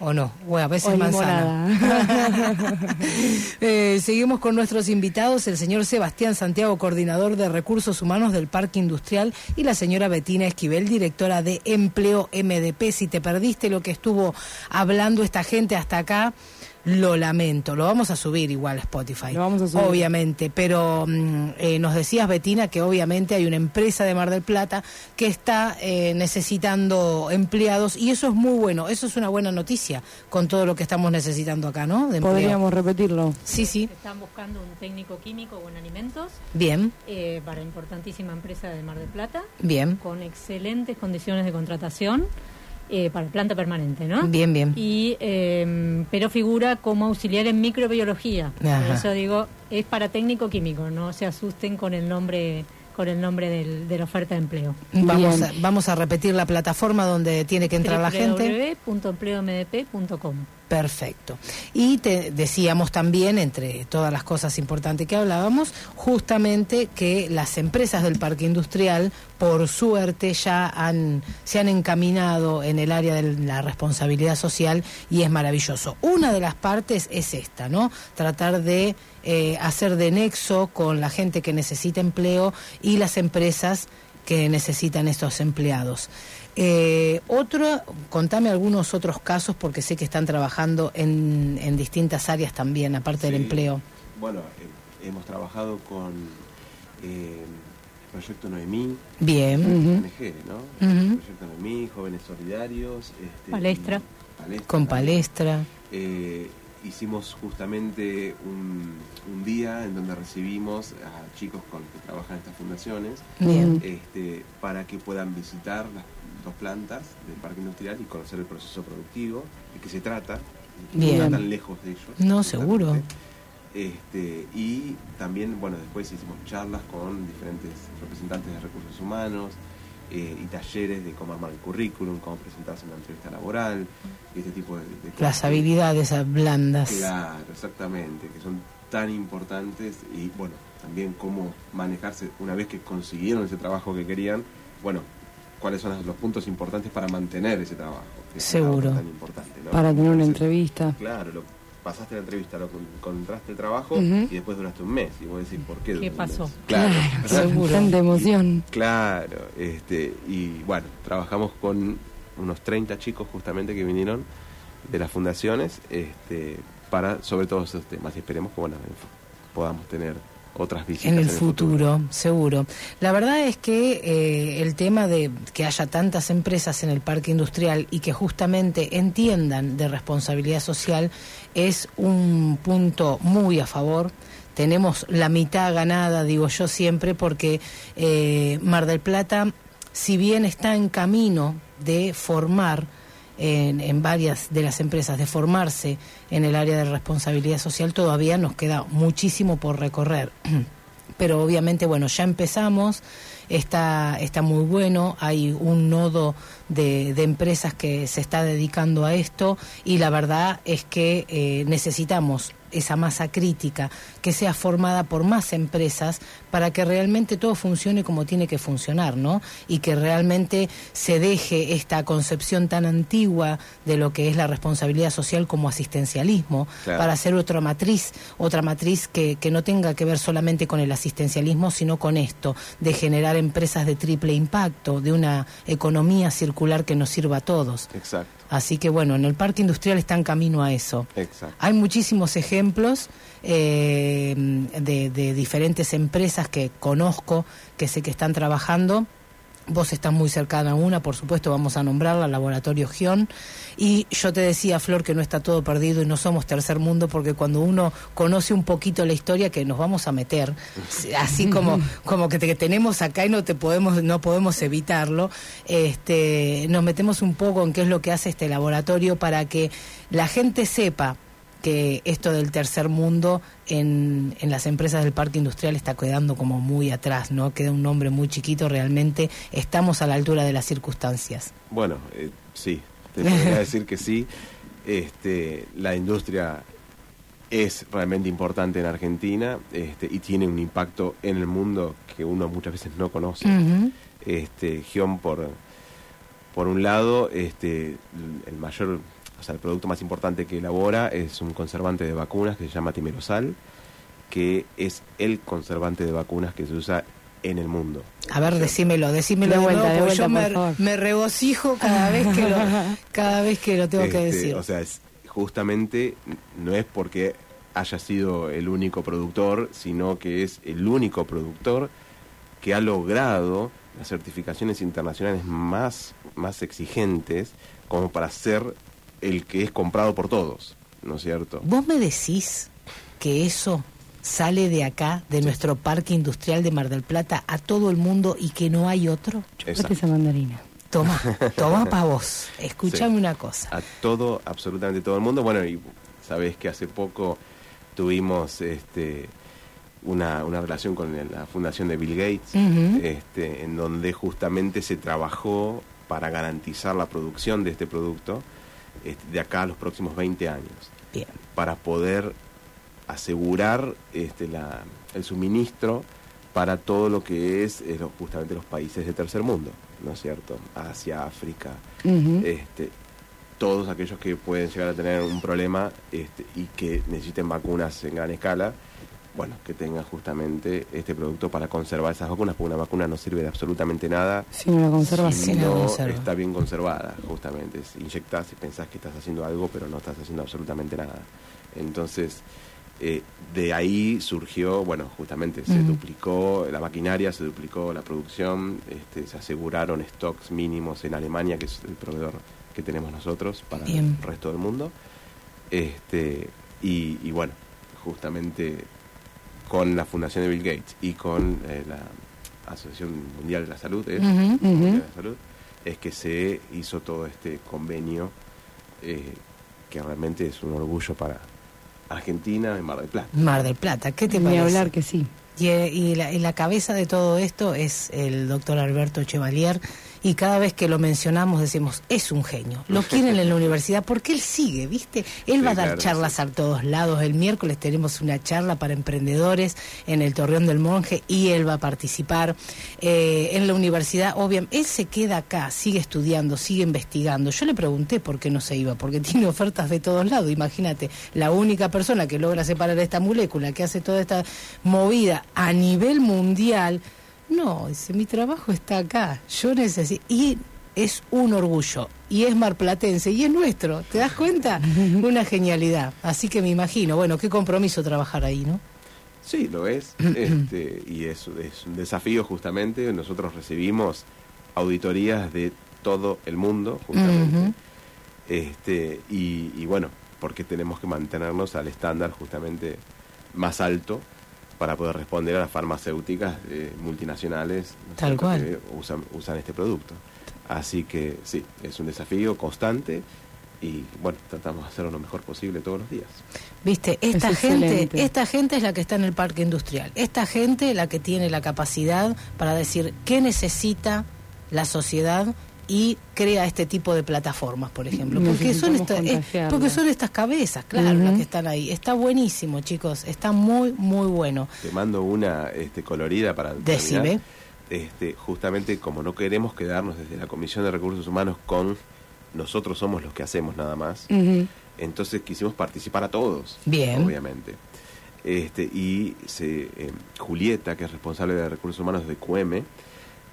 ¿O no? Bueno, a veces O manzana. Eh, seguimos con nuestros invitados, el señor Sebastián Santiago, coordinador de recursos humanos del Parque Industrial, y la señora Betina Esquivel, directora de Empleo MDP. Si te perdiste lo que estuvo hablando esta gente hasta acá, Lo lamento, lo vamos a subir igual a Spotify. Lo vamos a subir. Obviamente, pero mm, eh, nos decías, Betina, que obviamente hay una empresa de Mar del Plata que está eh, necesitando empleados y eso es muy bueno, eso es una buena noticia con todo lo que estamos necesitando acá, ¿no? De. Podríamos repetirlo. Sí, sí. Están buscando un técnico químico con alimentos Bien, eh, para importantísima empresa de Mar del Plata, bien, con excelentes condiciones de contratación eh, para planta permanente, ¿no? bien, bien. Y, eh, pero figura como auxiliar en microbiología. Por eso digo, es para técnico químico, no se asusten con el nombre con el nombre del- de la oferta de empleo. Vamos a, vamos a repetir la plataforma donde tiene que entrar la gente. www.empleomdp.com Perfecto. Y te decíamos también, entre todas las cosas importantes que hablábamos, justamente que las empresas del parque industrial, por suerte, ya han, se han encaminado en el área de la responsabilidad social y es maravilloso. Una de las partes es esta, ¿no? Tratar de eh, hacer de nexo con la gente que necesita empleo y las empresas que necesitan estos empleados. Eh, otro, contame algunos otros casos porque sé que están trabajando en, en distintas áreas también, aparte del empleo. Bueno, eh, hemos trabajado con eh, el Proyecto Noemí. Bien. ONG, ¿no? El Proyecto Noemí, Jóvenes Solidarios. este, Palestra. Con palestra. Eh, hicimos justamente un, un día en donde recibimos a chicos con que trabajan en estas fundaciones Bien. este, para que puedan visitar las dos plantas del parque industrial y conocer el proceso productivo de qué se trata Bien. no está tan lejos de ellos No, seguro. Este, y también, bueno, después hicimos charlas con diferentes representantes de recursos humanos eh, y talleres de cómo armar el currículum, cómo presentarse en una entrevista laboral, y este tipo de, de cosas. Las habilidades blandas. Claro, exactamente, que son tan importantes y bueno, también cómo manejarse una vez que consiguieron ese trabajo que querían, bueno, cuáles son los puntos importantes para mantener ese trabajo. que Seguro. tan importante, ¿no? Para tener una entrevista. Claro, lo, pasaste la entrevista, lo con- encontraste el trabajo y después duraste un mes y vos decís, ¿por qué? ¿Qué pasó? mes? Claro, Seguro. Tanta emoción. Claro, este, y bueno, trabajamos con unos 30 chicos justamente que vinieron de las fundaciones este, para sobre todo esos temas y esperemos que bueno, podamos tener otras visitas En el futuro, seguro. La verdad es que eh, el tema de que haya tantas empresas en el parque industrial y que justamente entiendan de responsabilidad social es un punto muy a favor. Tenemos la mitad ganada, digo yo siempre, porque eh, Mar del Plata, si bien está en camino de formar en, varias de las empresas de formarse en el área de responsabilidad social, todavía nos queda muchísimo por recorrer. Pero obviamente, bueno, ya empezamos, está, está muy bueno, hay un nodo de, de empresas que se está dedicando a esto y la verdad es que eh, necesitamos esa masa crítica que sea formada por más empresas para que realmente todo funcione como tiene que funcionar, ¿no? Y que realmente se deje esta concepción tan antigua de lo que es la responsabilidad social como asistencialismo Claro. para hacer otra matriz, otra matriz que, que no tenga que ver solamente con el asistencialismo, sino con esto, de generar empresas de triple impacto, de una economía circular que nos sirva a todos. Exacto, Así que bueno, en el parque industrial está en camino a eso. exacto. Hay muchísimos ejemplos eh, de, de diferentes empresas que conozco, que sé que están trabajando. Vos estás muy cercana a una, por supuesto, vamos a nombrarla, Laboratorio Gion. Y yo te decía, Flor, que no está todo perdido y no somos tercer mundo, porque cuando uno conoce un poquito la historia, que nos vamos a meter, así como, como que te tenemos acá y no te podemos, no podemos evitarlo, este, nos metemos un poco en qué es lo que hace este laboratorio para que la gente sepa que esto del tercer mundo en, en las empresas del parque industrial está quedando como muy atrás, ¿no? Queda un nombre muy chiquito, realmente estamos a la altura de las circunstancias. Bueno, eh, sí, te podría decir que sí. Este, la industria es realmente importante en Argentina este, y tiene un impacto en el mundo que uno muchas veces no conoce. Este, Gion por, por un lado, este, el mayor, o sea, el producto más importante que elabora es un conservante de vacunas que se llama timerosal, que es el conservante de vacunas que se usa en el mundo. A ver, decímelo, decímelo De vuelta, nuevo, de porque vuelta, yo por me, favor. me regocijo cada vez que lo, cada vez que lo tengo que Este, decir. O sea, es justamente no es porque haya sido el único productor, sino que es el único productor que ha logrado las certificaciones internacionales más, más exigentes como para ser el que es comprado por todos, ¿no es cierto? ¿Vos me decís que eso sale de acá, de nuestro parque industrial de Mar del Plata, a todo el mundo y que no hay otro? Exacto. esa mandarina. Toma, toma para vos. Escúchame Sí. una cosa. a todo, absolutamente todo el mundo. Bueno, y sabés que hace poco tuvimos este, una, una relación con el- la fundación de Bill Gates, este, en donde justamente se trabajó para garantizar la producción de este producto de acá a los próximos 20 años. Bien. Para poder asegurar este, la- el suministro para todo lo que es eh, justamente los países de tercer mundo, ¿no es cierto? Asia, África, este, todos aquellos que pueden llegar a tener un problema este, y que necesiten vacunas en gran escala, bueno, que tengan justamente este producto para conservar esas vacunas, porque una vacuna no sirve de absolutamente nada Si no la conservas, si no la conserva. está bien conservada, justamente. Es Inyectás y pensás que estás haciendo algo, pero no estás haciendo absolutamente nada. Entonces, eh, de ahí surgió, bueno, justamente se duplicó la maquinaria, se duplicó la producción, este, se aseguraron stocks mínimos en Alemania, que es el proveedor que tenemos nosotros para Bien. el resto del mundo. Este, y, y bueno, justamente con la Fundación de Bill Gates y con eh, la Asociación Mundial de la Salud, ¿es? Ujú. Mundial de Ujú. la Salud, es que se hizo todo este convenio eh, que realmente es un orgullo para Argentina y Mar del Plata. Mar del Plata, ¿qué te Ni parece? hablar que sí. Y, eh, y la, y la cabeza de todo esto es el doctor Alberto Chevalier y cada vez que lo mencionamos decimos, es un genio, lo quieren en la universidad porque él sigue, ¿viste? Él Sí, va a dar claro, charlas a todos lados. El miércoles tenemos una charla para emprendedores en el Torreón del Monje y él va a participar eh, en la universidad. Obviamente, él se queda acá, sigue estudiando, sigue investigando. Yo le pregunté por qué no se iba, porque tiene ofertas de todos lados. Imagínate, la única persona que logra separar esta molécula, que hace toda esta movida a nivel mundial. No, dice, mi trabajo está acá, yo necesito... Y es un orgullo, y es marplatense, y es nuestro, ¿te das cuenta? Una genialidad. Así que me imagino, bueno, qué compromiso trabajar ahí, ¿no? Sí, lo es. este, y es, es un desafío justamente. Nosotros recibimos auditorías de todo el mundo, justamente. Este, y, y bueno, porque tenemos que mantenernos al estándar justamente más alto para poder responder a las farmacéuticas eh, multinacionales ¿no es Tal cierto? cual. que usan, usan este producto. Así que sí, es un desafío constante y bueno, tratamos de hacerlo lo mejor posible todos los días. Viste, esta Es gente, excelente. esta gente es la que está en el parque industrial. Esta gente la que tiene la capacidad para decir qué necesita la sociedad y crea este tipo de plataformas, por ejemplo. Porque son, Necesitamos esta- eh, porque son estas cabezas, claro, las que están ahí. Está buenísimo, chicos. Está muy, muy bueno. Te mando una este, colorida para Decime. Este, justamente como no queremos quedarnos desde la Comisión de Recursos Humanos con nosotros somos los que hacemos nada más, entonces quisimos participar a todos, Bien. obviamente. Este, y se, eh, Julieta, que es responsable de Recursos Humanos de QM,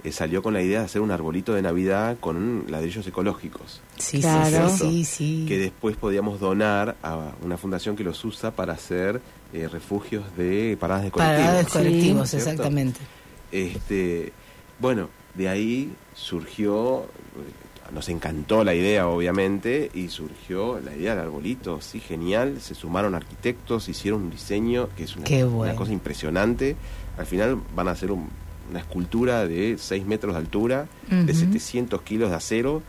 eh, salió con la idea de hacer un arbolito de Navidad con ladrillos ecológicos. Sí, Claro. sí, sí, sí. Que después podíamos donar a una fundación que los usa para hacer eh, refugios de paradas de colectivos. Paradas Sí. colectivos, ¿cierto? exactamente. Este, bueno, de ahí surgió, eh, nos encantó la idea obviamente, y surgió la idea del arbolito, sí, genial, se sumaron arquitectos, hicieron un diseño que es una, cosa impresionante, al final van a hacer un- una escultura de 6 metros de altura, de Ujú. 700 kilos de acero,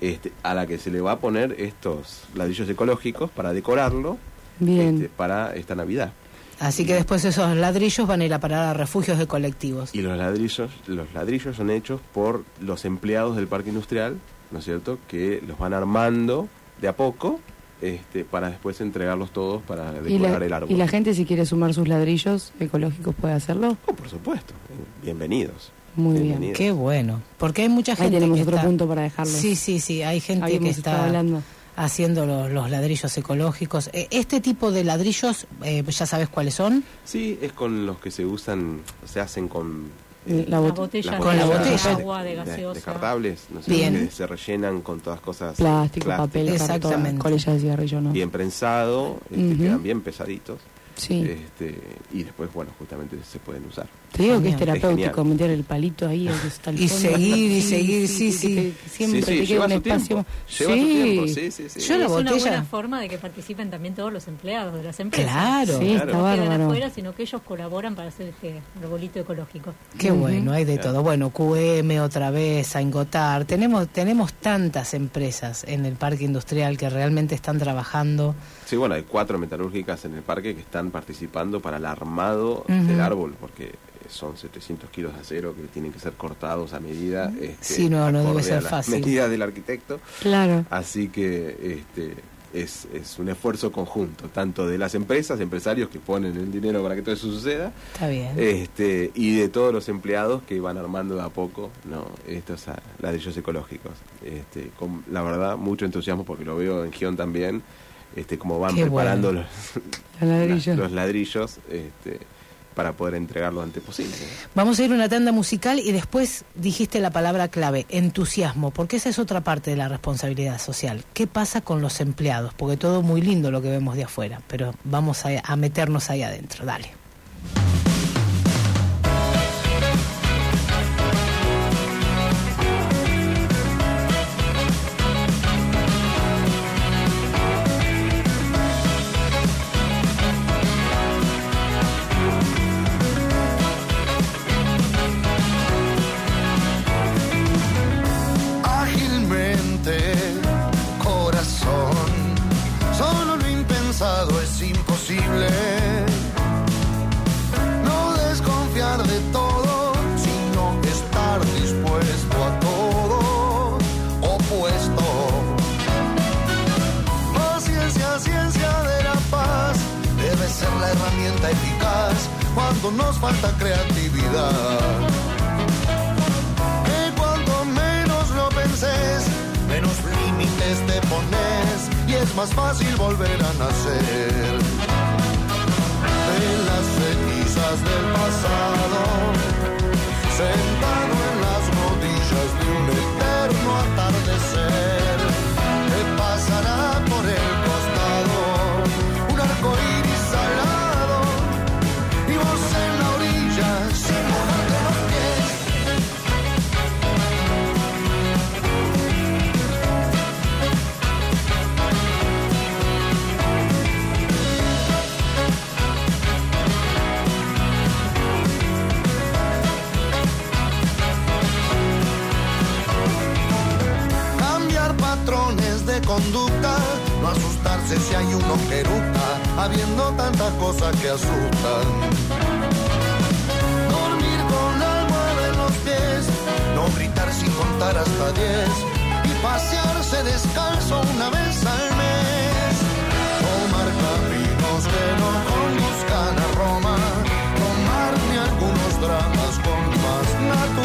este, a la que se le va a poner estos ladrillos ecológicos para decorarlo Bien. este, para esta Navidad. Así que después esos ladrillos van a ir a parar a refugios de colectivos. Y los ladrillos, los ladrillos son hechos por los empleados del parque industrial, ¿no es cierto? Que los van armando de a poco, este, para después entregarlos todos para ¿Y decorar la, el árbol. y la gente si quiere sumar sus ladrillos ecológicos puede hacerlo? Oh, por supuesto. Bienvenidos. Muy bien. Bienvenidos. Qué bueno. Porque hay mucha Ahí gente tenemos que otro está- punto para dejarlo. Sí, sí, sí. Hay gente Habíamos que está hablando. haciendo los, los ladrillos ecológicos. Eh, Este tipo de ladrillos, eh, ya sabes cuáles son. Sí, es con los que se usan, se hacen con La bot- botella Con la botellas botella. de agua, de gaseosa. descartables, no sé, Bien. que se rellenan con todas cosas Plástico, plásticas, papel, cartón, Exactamente. colilla de cigarrillo, ¿no? bien prensado, este, Ujú. quedan bien pesaditos. Sí. Este, y después, bueno, justamente se pueden usar. Te digo que es terapéutico genial. meter el palito ahí hasta el Y fondo. seguir, y seguir, sí, que sí. Siempre te queda lleva un su espacio. tiempo, lleva su tiempo, sí, sí, sí. Yo la es una botella- buena forma de que participen también todos los empleados de las empresas. Claro. Sí, está No quedan bárbaro. afuera, sino que ellos colaboran para hacer este arbolito ecológico. Qué Ujú. bueno, hay de todo. Bueno, QM otra vez, Aingotar. Tenemos, tenemos tantas empresas en el parque industrial que realmente están trabajando. Sí, bueno, hay cuatro metalúrgicas en el parque que están participando para el armado del árbol, porque son 700 kilos de acero que tienen que ser cortados a medida. Este, Sí, no, no debe ser fácil. medidas del arquitecto. Claro. Así que este, es, es un esfuerzo conjunto, tanto de las empresas, empresarios que ponen el dinero para que todo eso suceda, Está bien. este, y de todos los empleados que van armando de a poco no estos ladrillos ecológicos. Este, con, la verdad, mucho entusiasmo porque lo veo en Gion también, este, como van Qué preparando bueno. los, Los ladrillos. los ladrillos este, para poder entregar lo antes posible. Vamos a ir a una tanda musical y después dijiste la palabra clave, entusiasmo, porque esa es otra parte de la responsabilidad social. ¿Qué pasa con los empleados? Porque todo muy lindo lo que vemos de afuera, pero vamos a, a meternos ahí adentro. Dale.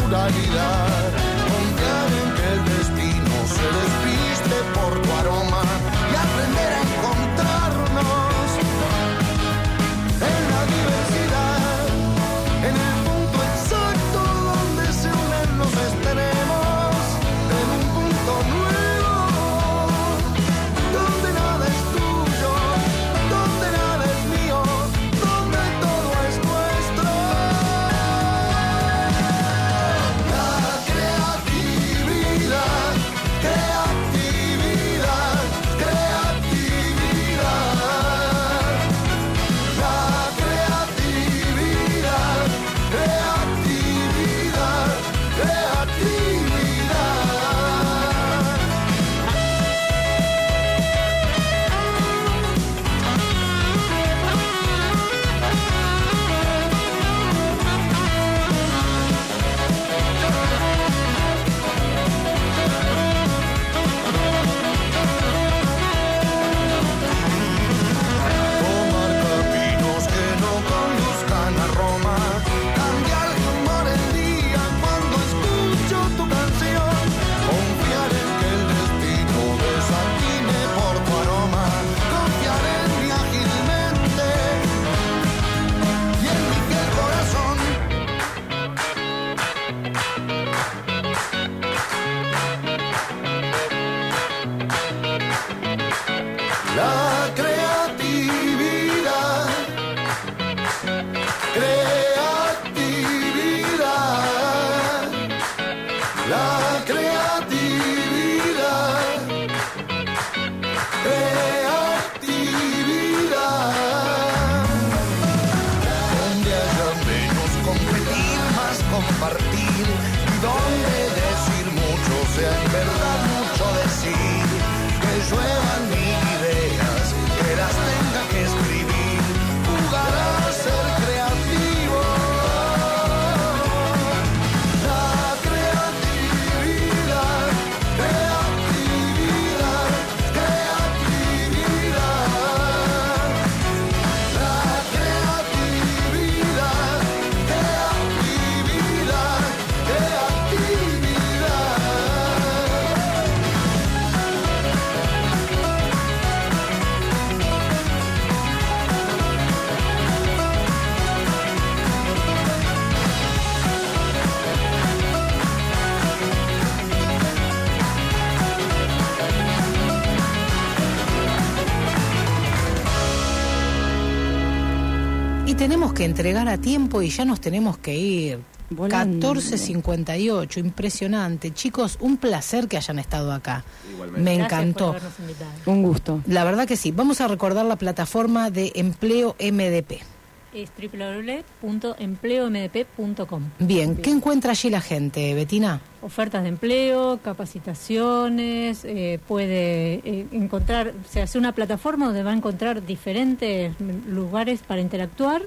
Naturalidad. Confiar que entregar a tiempo y ya nos tenemos que ir. Volando. 14.58, impresionante. Chicos, un placer que hayan estado acá. Me encantó. Un gusto. La verdad que sí. Vamos a recordar la plataforma de empleo MDP. Es www.empleomdp.com. Bien, ¿qué encuentra allí la gente, Betina? Ofertas de empleo, capacitaciones, eh, puede eh, encontrar, se hace una plataforma donde va a encontrar diferentes lugares para interactuar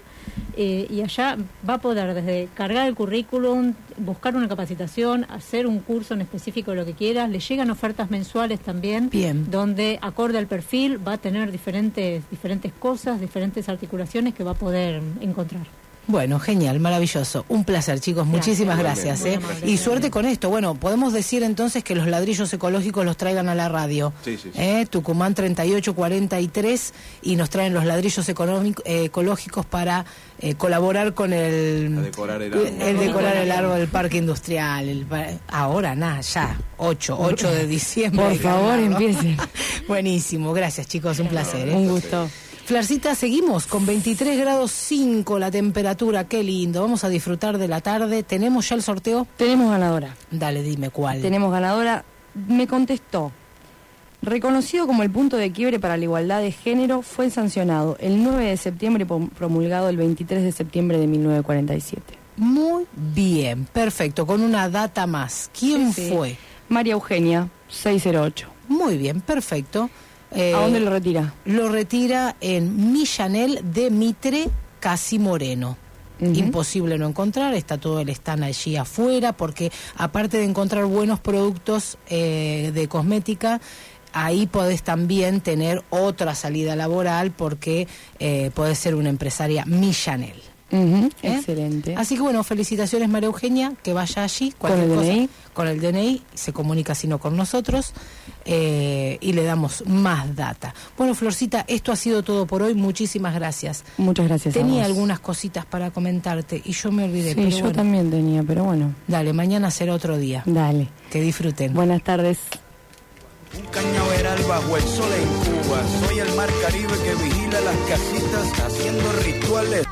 eh, y allá va a poder desde cargar el currículum, buscar una capacitación, hacer un curso en específico de lo que quieras, le llegan ofertas mensuales también, Bien. donde acorde al perfil va a tener diferentes, diferentes cosas, diferentes articulaciones que va a poder encontrar. Bueno, genial, maravilloso. Un placer, chicos. Muchísimas gracias. ¿eh? Y suerte con esto. Bueno, podemos decir entonces que los ladrillos ecológicos los traigan a la radio. Sí, sí, sí. ¿eh? Tucumán 3843 y nos traen los ladrillos eh, ecológicos para eh, colaborar con el, A decorar el árbol. el decorar el árbol del parque industrial. el ahora, nada, ya, 8, 8 de diciembre. Por favor, empiecen. Buenísimo, gracias chicos, un placer. ¿eh? Un gusto. Flarcita, seguimos con 23 grados 5 la temperatura, qué lindo. Vamos a disfrutar de la tarde. ¿Tenemos ya el sorteo? Tenemos ganadora. Dale, dime cuál. Tenemos ganadora. Me contestó. Reconocido como el punto de quiebre para la igualdad de género, fue sancionado el 9 de septiembre promulgado el 23 de septiembre de 1947. Muy bien, perfecto, con una data más. ¿Quién Sí, sí. fue? María Eugenia, 608. Muy bien, perfecto. Eh, ¿A dónde lo retira? Lo retira en Millanel de Mitre, Casi Moreno. Imposible no encontrar, está todo el stand allí afuera, porque aparte de encontrar buenos productos eh, de cosmética, ahí podés también tener otra salida laboral porque eh, podés ser una empresaria ¿Eh? Excelente. Así que bueno, felicitaciones María Eugenia, que vaya allí. ¿Con el cualquier cosa, DNI? Con el DNI, se comunica sino con nosotros eh, y le damos más data. Bueno, Florcita, esto ha sido todo por hoy. Muchísimas gracias. Muchas gracias a Tenía vos. algunas cositas para comentarte y yo me olvidé. Sí, pero yo bueno. también tenía, pero bueno. Dale, mañana será otro día. Dale. Que disfruten. Buenas tardes. Un cañaveral bajo el sol en Cuba. Soy el mar Caribe que vigila las casitas haciendo rituales.